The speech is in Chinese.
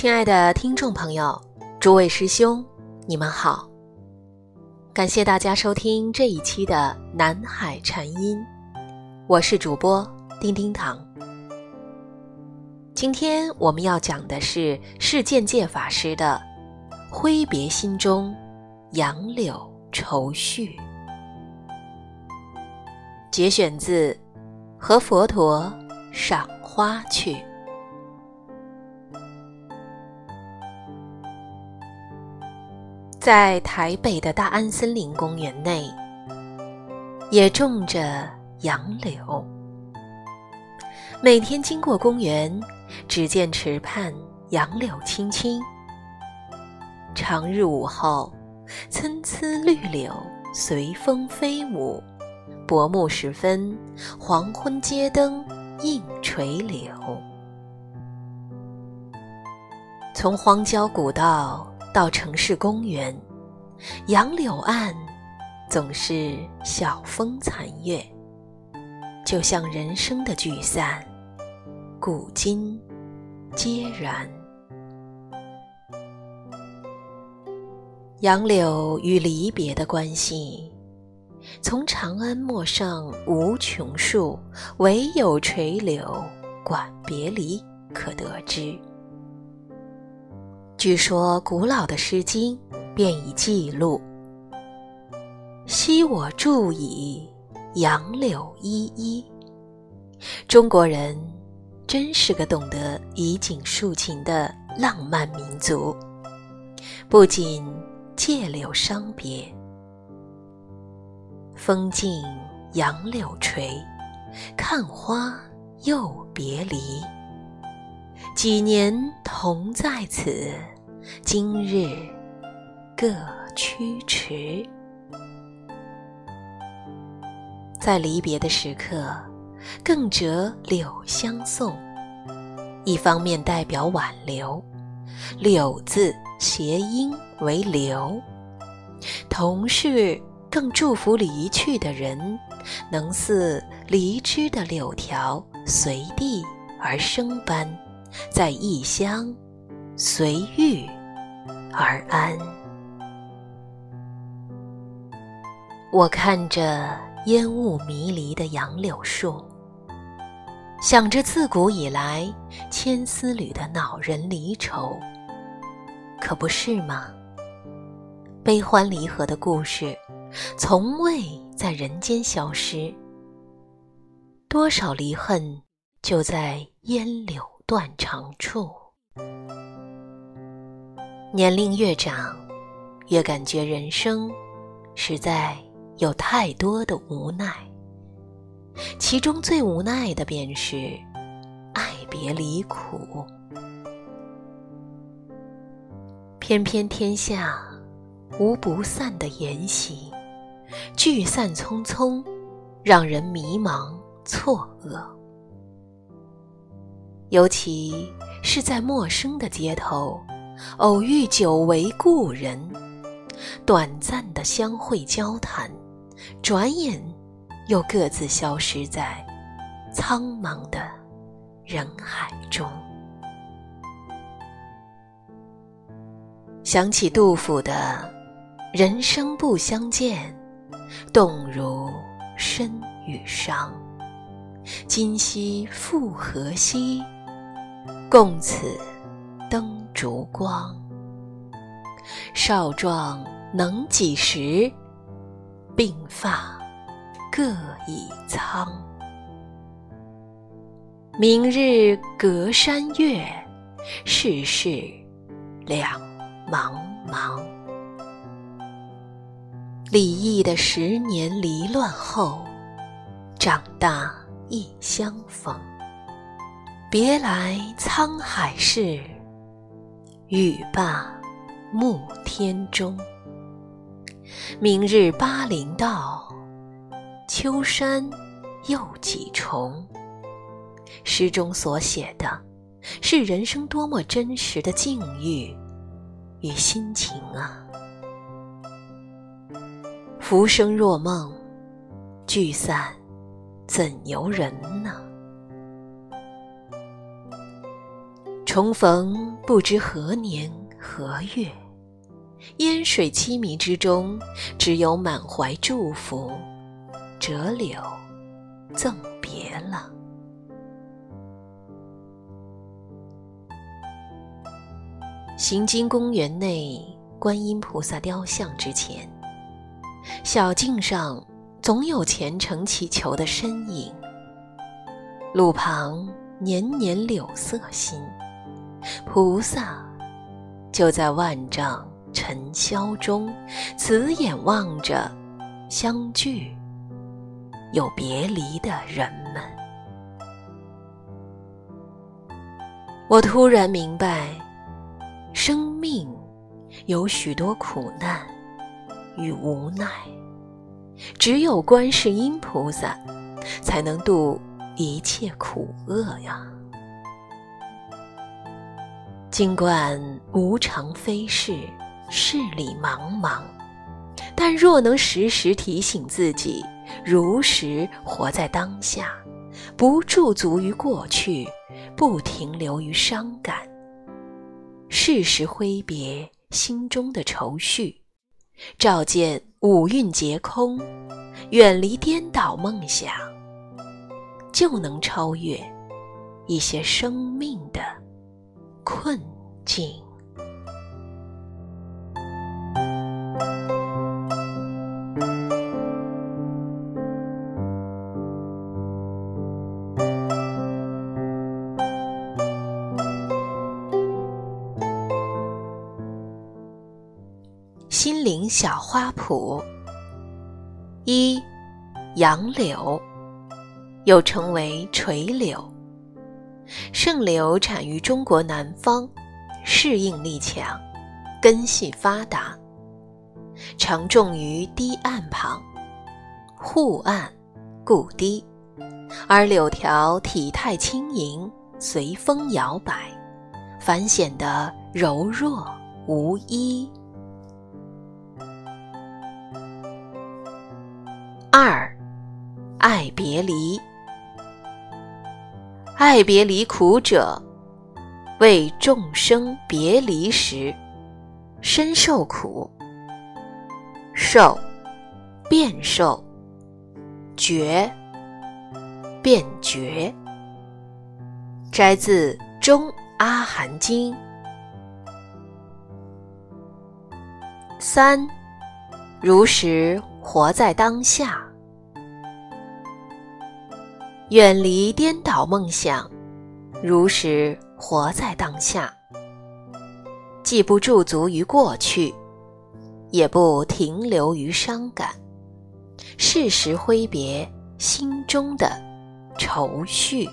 亲爱的听众朋友，诸位师兄，你们好！感谢大家收听这一期的南海禅音，我是主播丁丁糖。今天我们要讲的是释见界法师的《挥别心中杨柳愁绪》，节选自《和佛陀赏花去》。在台北的大安森林公园内，也种着杨柳。每天经过公园，只见池畔杨柳青青。长日午后，参差绿柳随风飞舞；薄暮时分，黄昏街灯映垂柳。从荒郊古道。到城市公园，杨柳岸总是晓风残月，就像人生的聚散，古今皆然。杨柳与离别的关系，从长安陌上无穷树，唯有垂柳管别离可得知。据说，古老的《诗经》便已记录：“昔我住矣，杨柳依依。”中国人真是个懂得以景抒情的浪漫民族。不仅借柳伤别，风尽杨柳垂，看花又别离。几年同在此，今日各驱驰。在离别的时刻，更折柳相送。一方面代表挽留，柳字谐音为留；同时更祝福离去的人，能似离枝的柳条，随地而生般。在异乡，随遇而安。我看着烟雾迷离的杨柳树，想着自古以来千丝缕的恼人离愁，可不是吗？悲欢离合的故事，从未在人间消失。多少离恨，就在烟柳。断肠处，年龄越长，越感觉人生实在有太多的无奈。其中最无奈的便是爱别离苦。偏偏天下无不散的筵席，聚散匆匆，让人迷茫错愕。尤其是在陌生的街头，偶遇久违故人，短暂的相会交谈，转眼又各自消失在苍茫的人海中。想起杜甫的“人生不相见，动如参与商。今夕复何夕？”共此烛光，少壮能几时？鬓发各已苍。明日隔山月，世事两茫茫。李益的十年离乱后，长大亦相逢。别来沧海事，语罢暮天钟。明日巴陵道，秋山又几重？诗中所写的，是人生多么真实的境遇与心情啊！浮生若梦，聚散怎由人重逢不知何年何月，烟水凄迷之中，只有满怀祝福，折柳赠别了。行经公园内观音菩萨雕像之前，小径上总有虔诚祈求的身影。路旁年年柳色新，菩萨就在万丈尘嚣中，慈眼望着相聚又别离的人们。我突然明白，生命有许多苦难与无奈，只有观世音菩萨才能度。一切苦厄呀！尽管无常飞逝，世里茫茫，但若能时时提醒自己，如实活在当下，不驻足于过去，不停留于伤感，适时挥别心中的愁绪，照见五蕴皆空，远离颠倒梦想。就能超越一些生命的困境。心灵小花圃一，杨柳。又称为垂柳，圣柳产于中国南方，适应力强，根系发达，常种于堤岸旁，护岸固堤，而柳条体态轻盈，随风摇摆，反显得柔弱无依。二，爱别离。爱别离苦者，为众生别离时，身受苦。受，变受，觉，变觉。摘自《中阿含经》。三，如实活在当下。远离颠倒梦想，如实活在当下，既不驻足于过去，也不停留于伤感，适时挥别心中的愁绪。